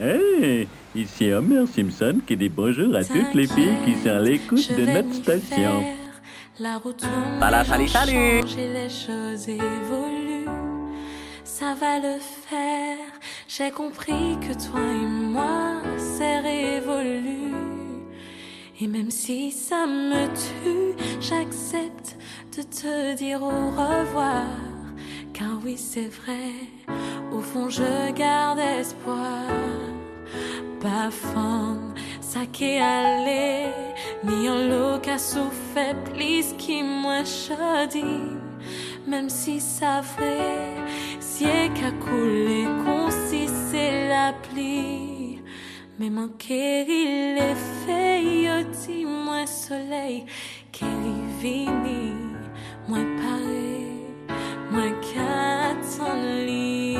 Hey, ici Homer Simpson qui dit bonjour à toutes les filles qui sont à l'écoute de notre station. La route Voilà, salut, salut. Les choses évoluent. Ça va le faire. J'ai compris que toi et moi, c'est révolu. Et même si ça me tue, j'accepte de te dire au revoir. Car oui, c'est vrai, au fond, je garde espoir. Pas femme, ça qui est allé, ni en qu'a souffert, plus qui moi chadi. Même si ça vrai, si est qu'à couler, qu'on si c'est la pluie. Mais mon il est fait, yo dis moi soleil, est vini, moi paré, moi qu'attend lit.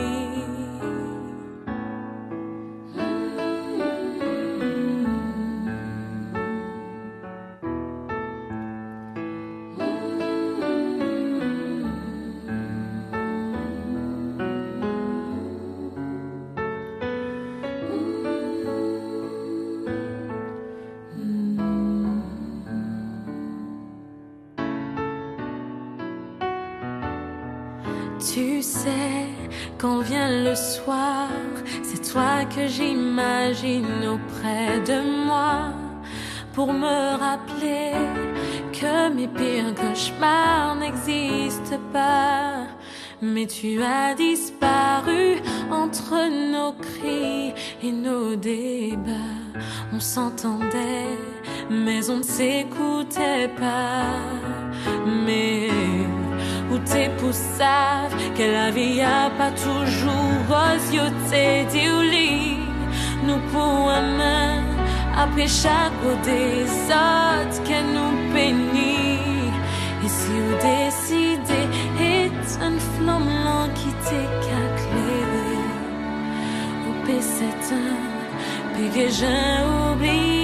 C'est toi que j'imagine auprès de moi pour me rappeler que mes pires cauchemars n'existent pas. Mais tu as disparu entre nos cris et nos débats. On s'entendait, mais on ne s'écoutait pas. Mais où tes poussades, que la vie a pas toujours rose, yo t'es ou. Nous pour un main, après chaque des autres, que nous pénit. Et si vous décidez, est une flamme lent qui t'est qu'éclairé. Ou peut s'éteindre, puis que j'ai oublié.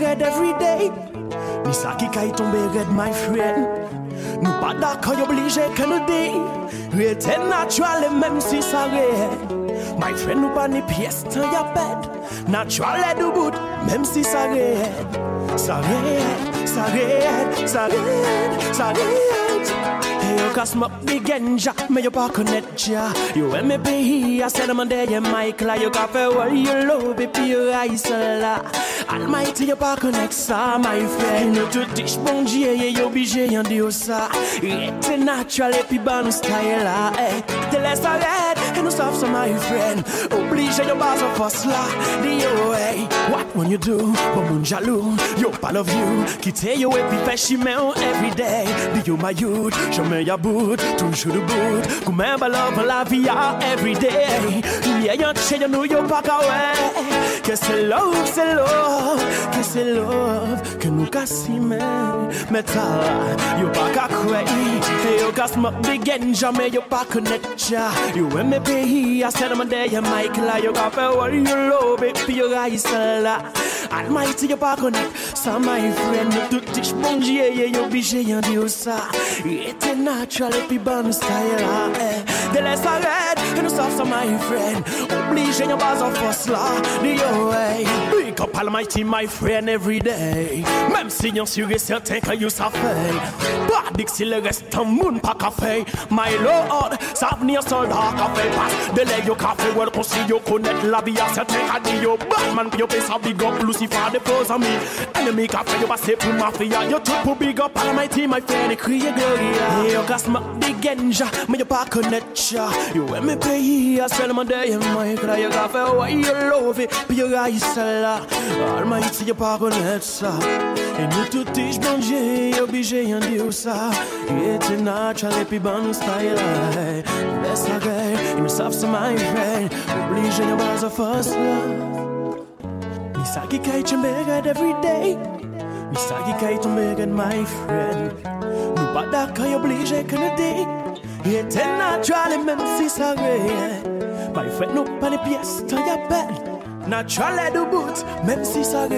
red every day. Ni sa ki kay tombe red my friend. Nou pa da ke nou di Rete natural e menm si sa red My friend nou pa ni piyes tan ya bed Natural e do bout menm si sa red Sa red, sa red, sa red, sa red Hey, yo ka smoke the ganja, me yo pa connect ya Yo eme pe I said man there, yeah, Michael Yo ka fe wall, you love it, pi yo la Almighty, yo pa connect sa, my friend. Yo tout dish bon diye, yeah, yo bije yon di yo sa Rete natural, e pi ban nou style la eh. Te les sa red, e nou soft sa, my friend? Oblige yo bas of us la Di yo, hey What when you do, bon moun jalou Yo pa love you, kite yo e pi fe shime ou every day. Di yo my youth, jamais ya bout Toujours debout, koumen ba love la vie ya every day. Liye yon che yon nou yo pa kawe Que c'est love, c'est love Que c'est love, que nou ka si men Metal, yo pa ka kwe Yo ka smoke the ganja, me yo pa connect ya. Yo eme peyi, a send man de ya mic la Yo ka fe wall, you love it, pi yo rise la Almighty, yo pa connect Sa my friend, yo tout dish bon diye Yo bije yon di yo sa Ete natural, e pi ban nou style la eh. De les sa red, e nou soft sa my friend Oblige yon baz an fos la the way. Big up Almighty, my friend, every day. Même si yon sûr et certain que you ça fait. Pas d'ici le reste un monde pas café. My lord, ça venir soldat café passe. De l'air yo café, well, qu'on si yo connaître la vie à certain qu'a dit yo. Batman, yo pay ça big up, Lucifer, de pros amis. Enemy café, yo passé pour mafia. Yo tout pour big up Almighty, my friend, et crier gloria. Yo casse ma big genja, mais yo pas connaître ça. Yo aime pays, seulement derrière moi. Cry yo café, ouais, you love it, puis yo raïs là. Almighty, yo pas connaître ça. Et nous tout tige bon Dieu, obligé y'en dire ça. Natural, et puis bon style. La gueule, ils nous savent c'est my friend. Obligé first love. Every day. My friend. Nous pas d'accord, obligé que nous dit. Il était natural et même si ça réel. My friend, nous pas les pièces, t'en y a peine. Natural et de bout, même si ça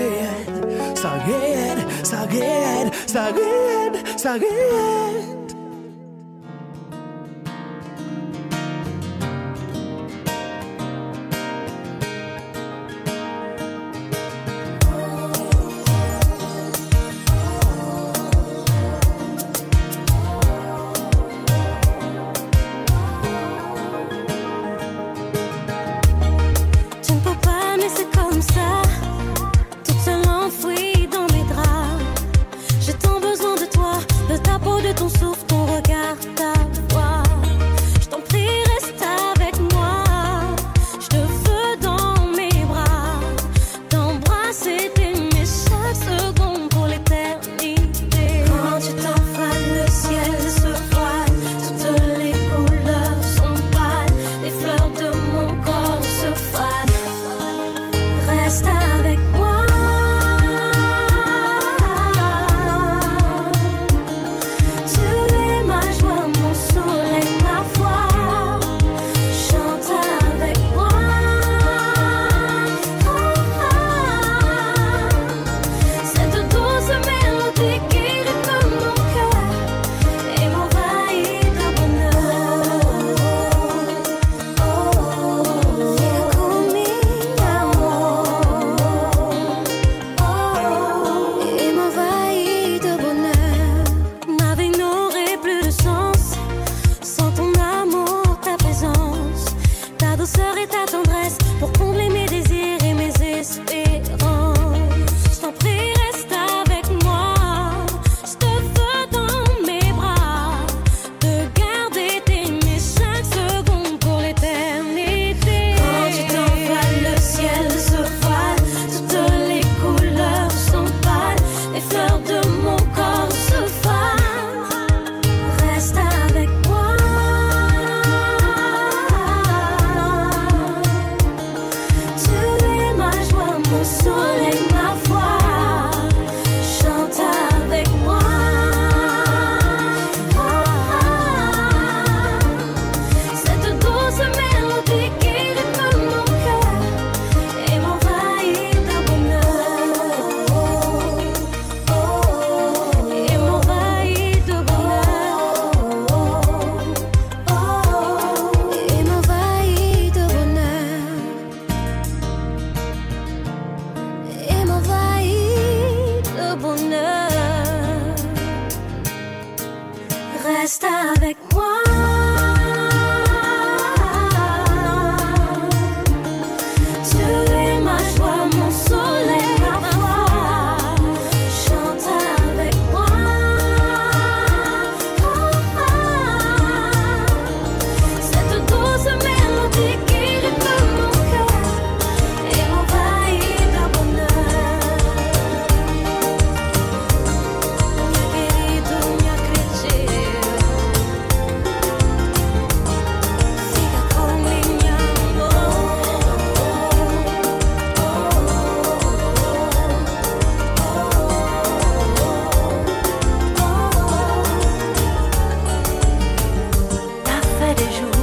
T'as fait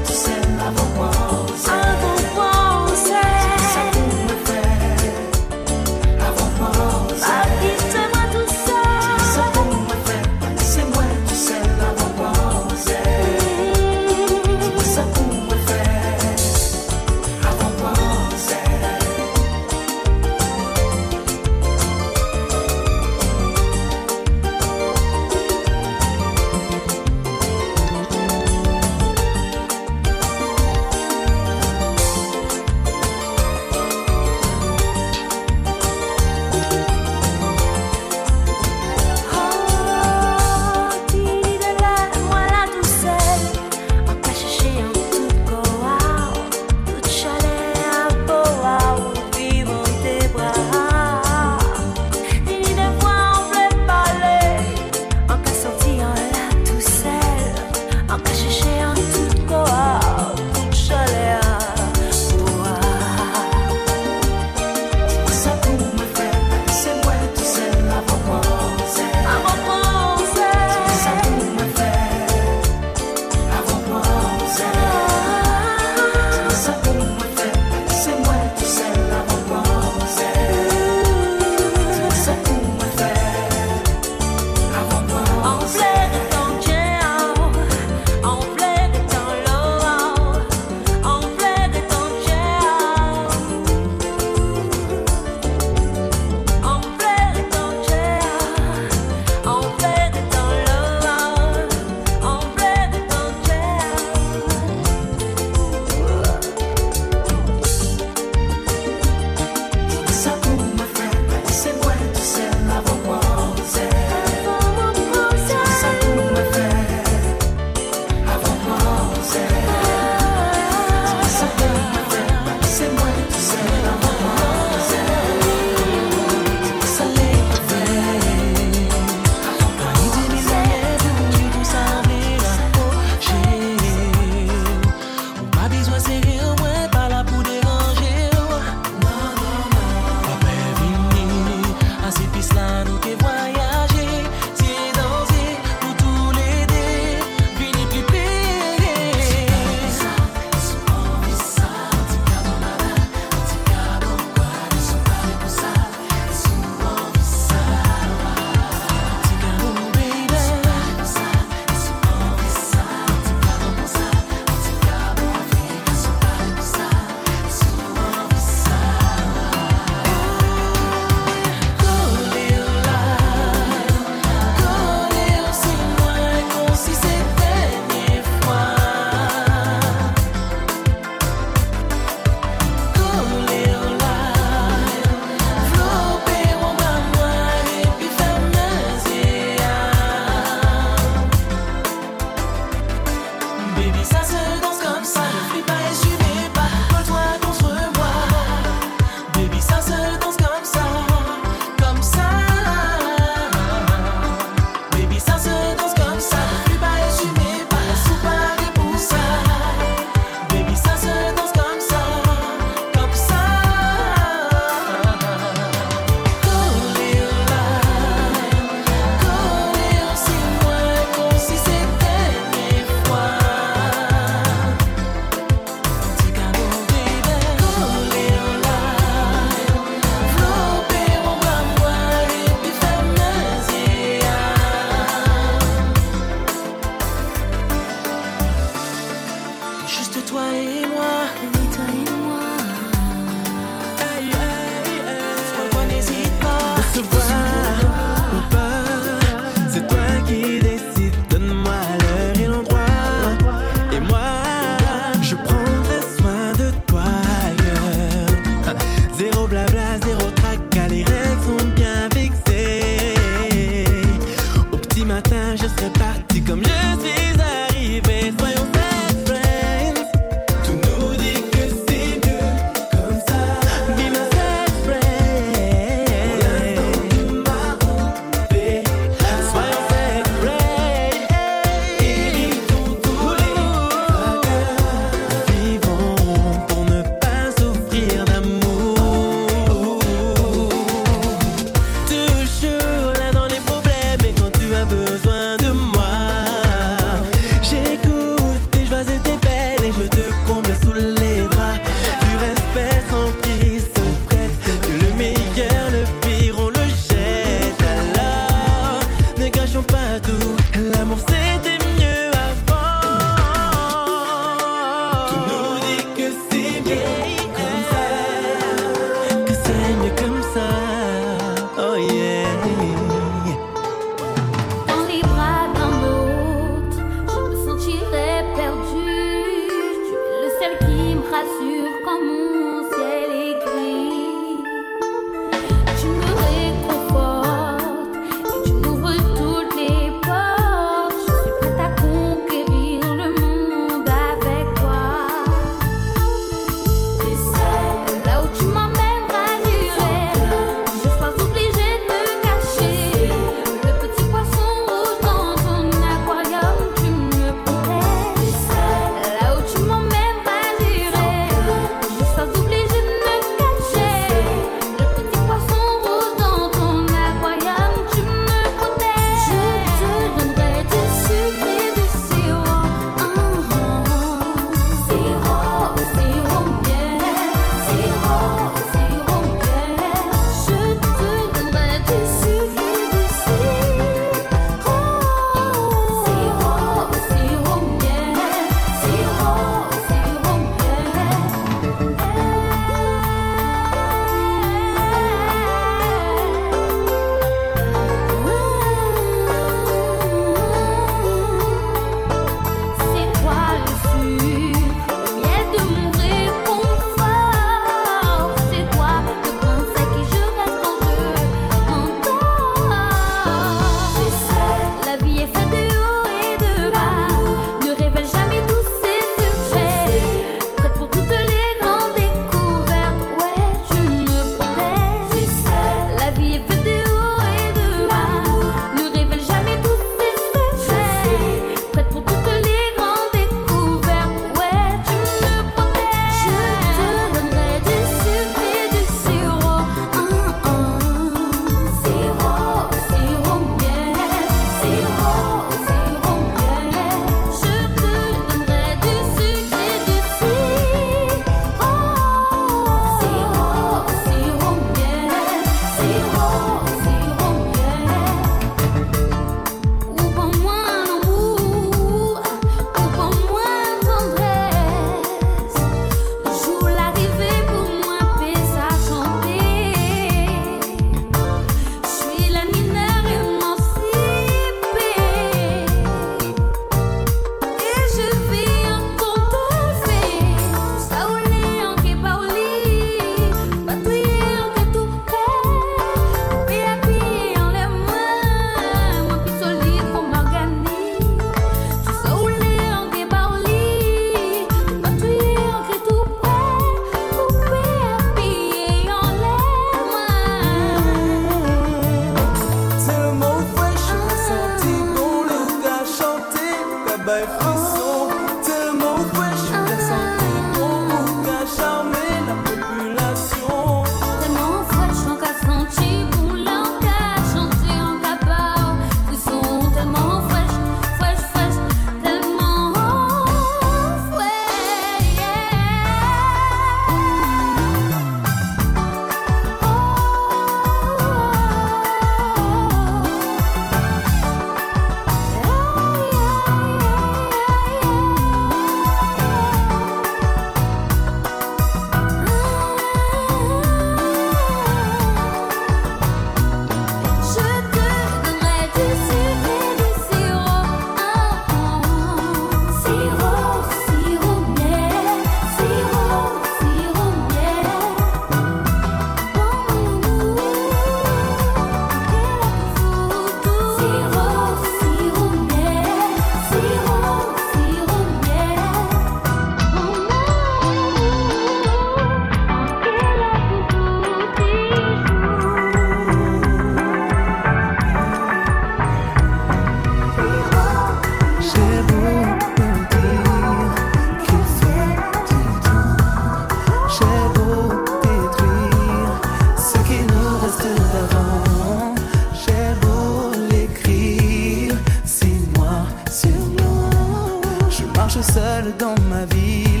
seul dans ma ville.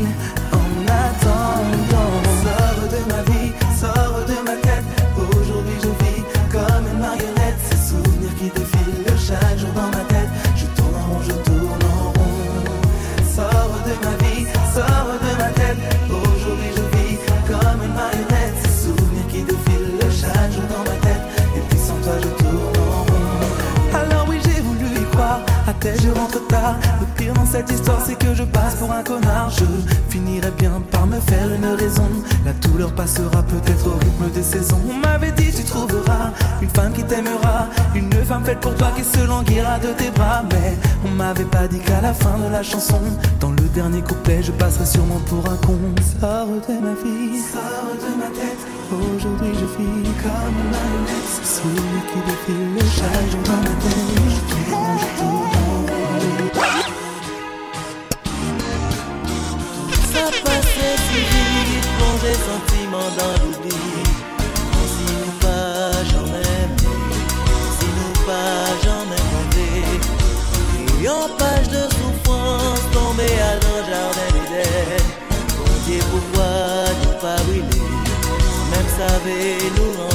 Pour un connard, je finirai bien par me faire une raison. La douleur passera peut-être au rythme des saisons. On m'avait dit tu trouveras une femme qui t'aimera, une femme faite pour toi qui se languira de tes bras. Mais on m'avait pas dit qu'à la fin de la chanson, dans le dernier couplet, je passerai sûrement pour un con. Sors de ma vie, sors de ma tête. Aujourd'hui je vis comme une marionnette, celui qui défile le charge dans ma tête. Des sentiments dans l'oubli. Si nous pas jamais si nous pas monter. Et en page de souffrance, tomber à dans jardin d'Éden. Bon pourquoi nous pas brûler, même savez nous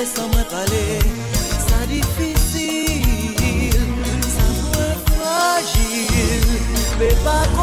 perdu dans l'océan de mes désirs.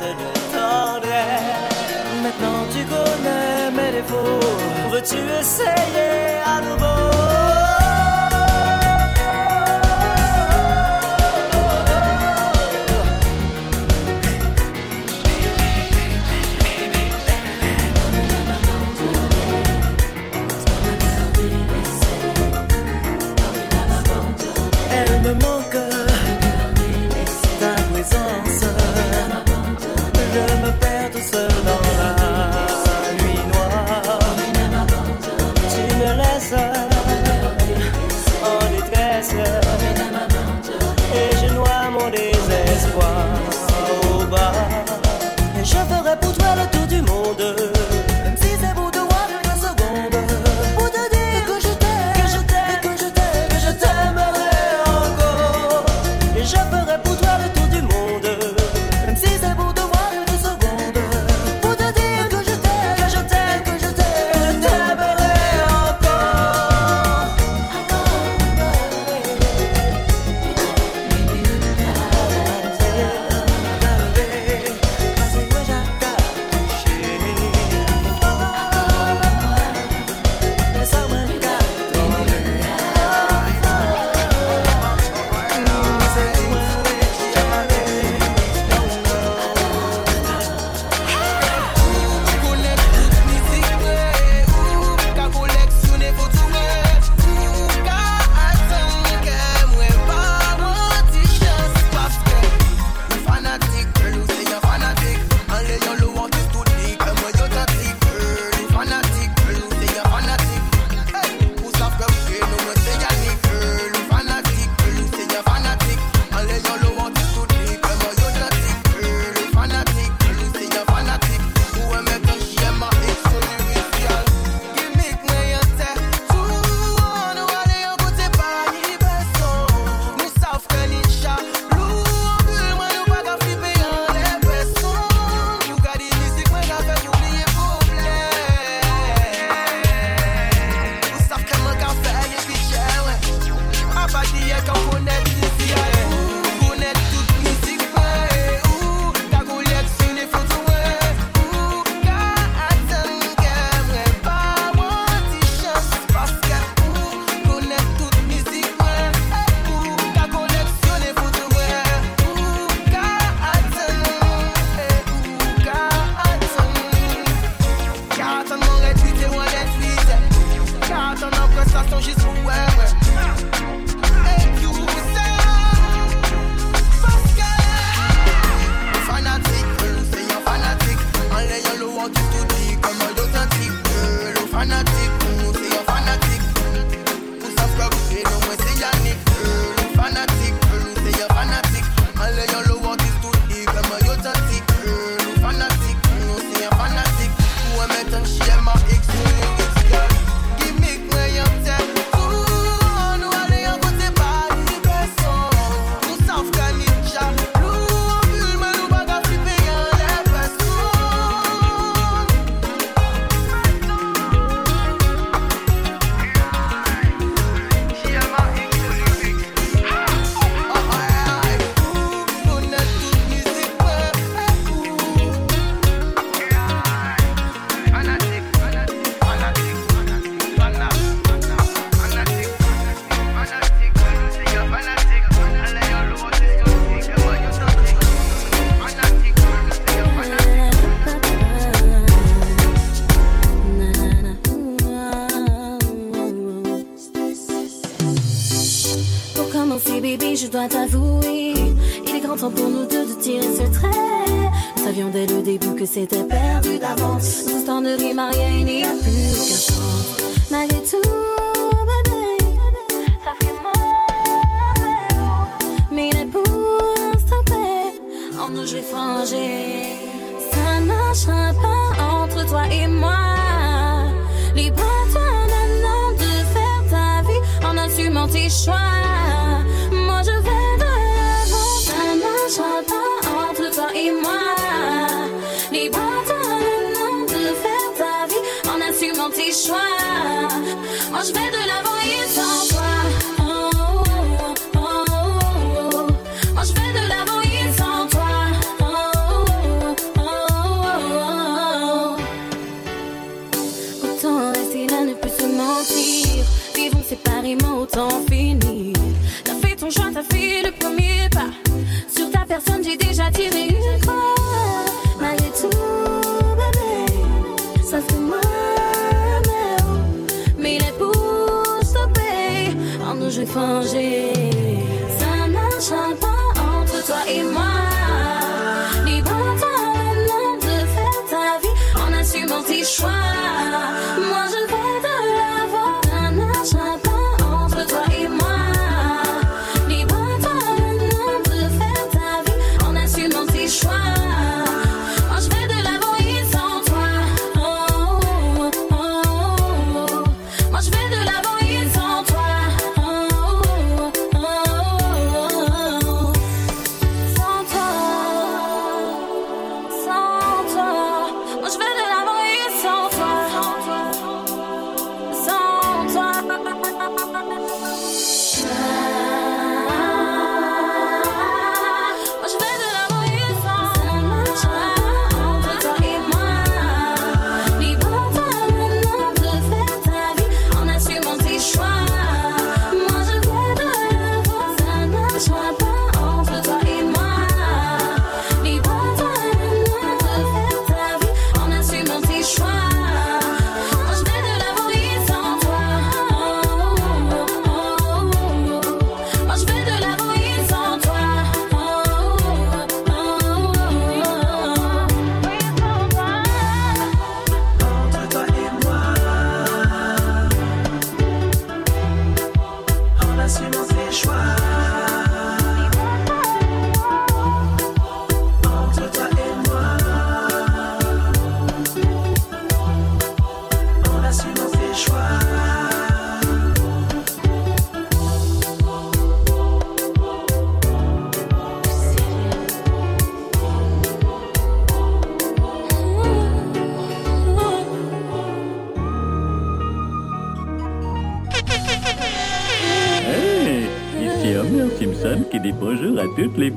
de tendresse. Maintenant tu connais mes défauts, veux-tu essayer à nouveau? Don't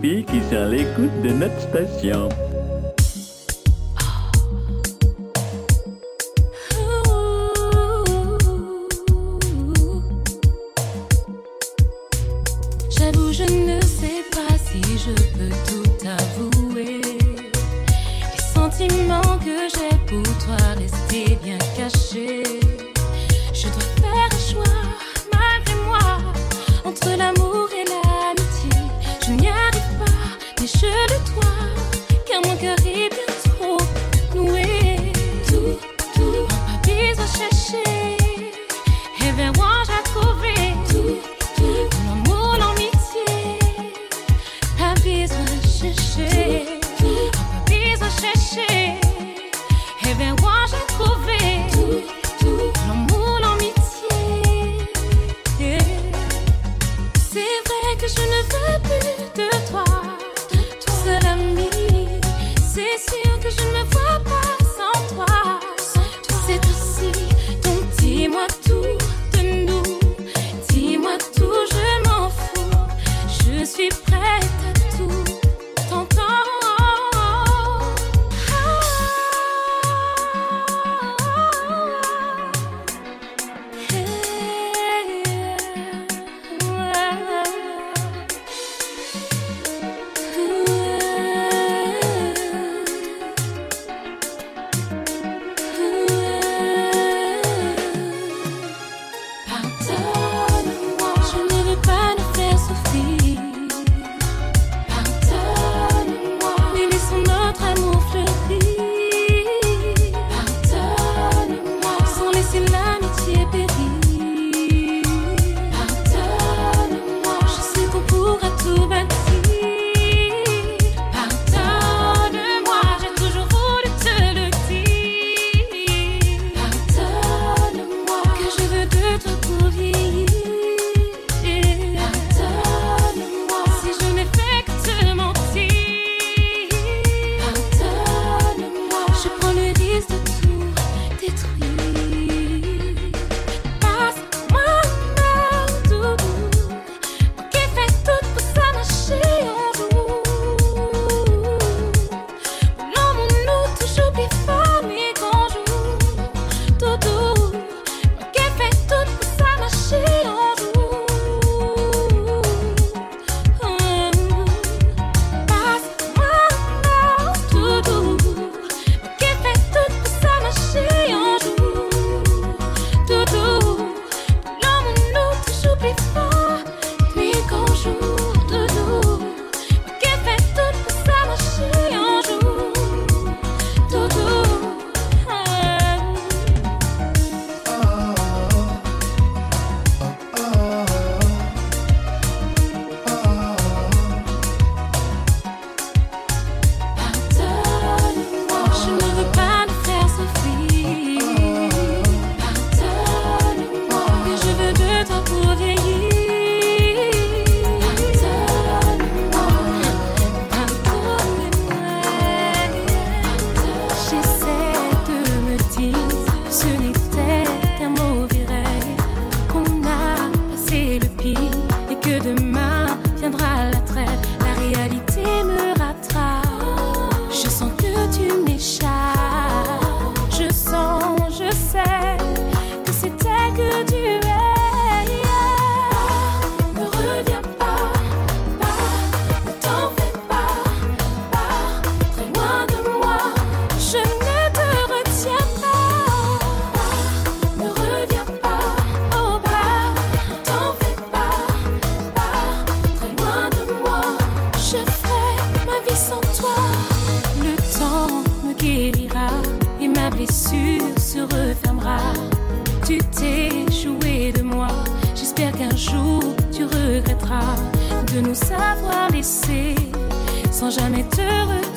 qui sont à l'écoute de notre station. I want de nous avoir laissés sans jamais te retourner.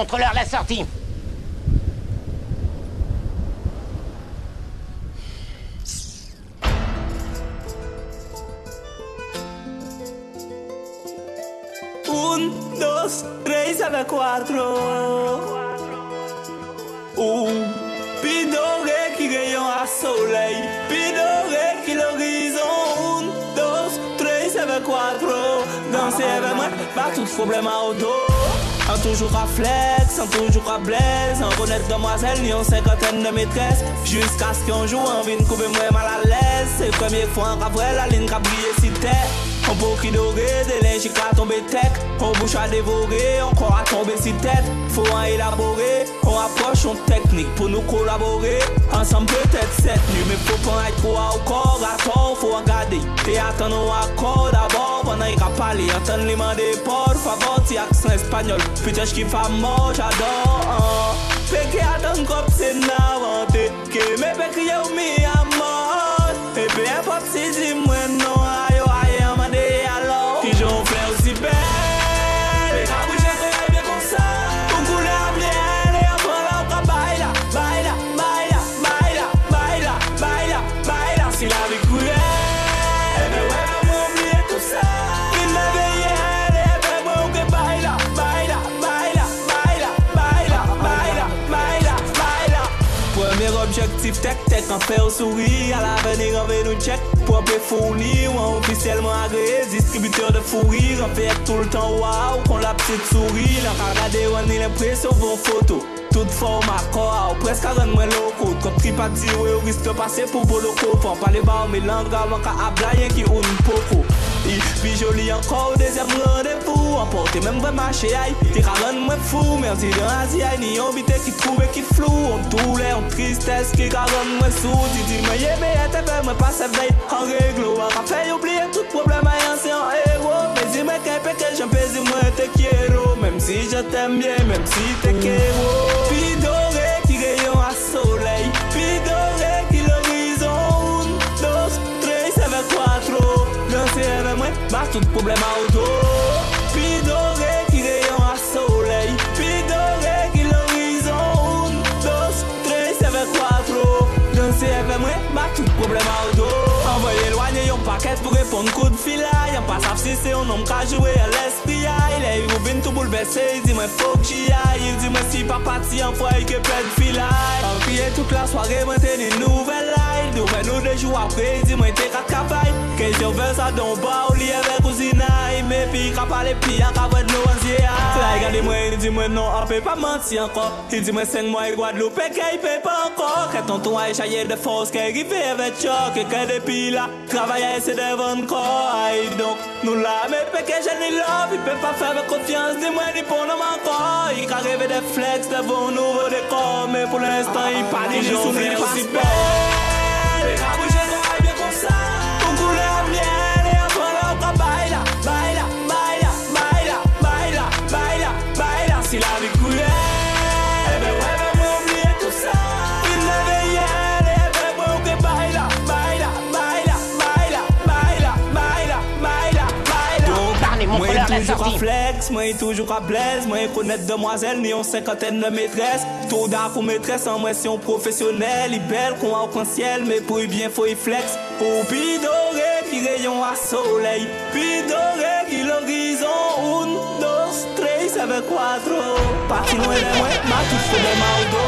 Montre-leur la sortie. Un, dos, tres a cuatro. Un pidore qui rayon à soleil. Pidore qui l'horizon. Un, dos, tres. Danser avec moi, pas tout problème à auto. En toujours à flex, en toujours à blaise. En honnête demoiselle, ni en cinquantaine de maîtresses. Jusqu'à ce qu'un jour, en vienne couper moi mal à l'aise. C'est première fois en vrai la ligne qui brillé si terre un beau qui doré, des linges a tombé tech On bouche à dévorer, encore à tomber si tête. Faut en élaborer, on approche en technique pour nous collaborer. Ensemble peut-être cette nuit, mais faut pas être trop À tort, faut regarder et attendre un accord d'abord Cuando llega Pali, hasta el lima de por favor, si acción español, fichas que famosa, adoro. souri A l'avenir envey nou tchèk Propè fourni ou an ofisyelman agreye Distributeur de fourri Renfèk tout l'tan waw Kon la ptite souri Lè pa gade ou an ni l'impresyon von foto Tout forma kwa ou pres ka ren mwen loko Kop tri pati ou e ou riske pase pou boloko Pan pale ba ou me langa man ka ablayen ki ou n'poko I pi joli anko ou dezem randevou Anpote men mwen mache ay Ti ka ren mwen fou Mersi den azi ay Ni yon bite ki troube ki flou. On toule, on tristesse Ki ka ren mwen sou Ti di mwen yeme ete fe mwen pase vey. An reglo An ka fe oubliye tout problem a yan se an hero Pezi mwen ke peke jen pezi mwen te kiero. Mem si je tem bien Mem si te kero. Pi dore ki reyon a soley Pi dore ki l'horizon. Un, dos, tres, seve, quatro Bas tout problem a auto avè mwen, ma tout problem a ou do Envoye lwanye yon paket pou repon koud fila Yon pa si se yon nom ka jwe a l'espri ya Il e yon vin tou boulbese, yi di mwen fok ya Yi di mwen si pa pati an fwa yi ke ped fila An kriye tout la soare mwen teni nouvel la Il douve nou de jou apre, yi di mwen te kat kapay Ke yon ven sa don ba ou li eve kouzina Me pi kapale pi an ka vwed nou an zye ya La yi gade mwen, yi di mwen non apè pa manti anko Yi di mwen sen mwen yi gwad loupe ke yi pe pa anko Ke ton ton a yi chaye de fos ke yi rive eve chok E ke depi la c'est devant quoi donc nous là mais pe que j'ai ni love. Il peut pas faire confiance ni moi ni pour nous encore il a rêvé des flex devant nouveau décor mais pour l'instant ni jour ni aussi belle la sortie. flex, moi toujours à blaise, moi connaître demoiselle, ni on cinquantaine de maîtresses. Tout d'un pour maîtresse en moi si on professionnel, il belle qu'on a au ciel, mais pour bien faut y flex. Pour pidoré qui rayon à soleil, pidoré qui l'horizon, un, dos, tres, avec quattro. Parti loin de moi, ma fait de maldo.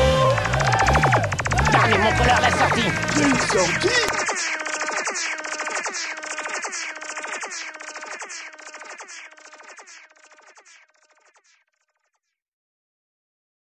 Allez, montre-leur la sortie. Une sortie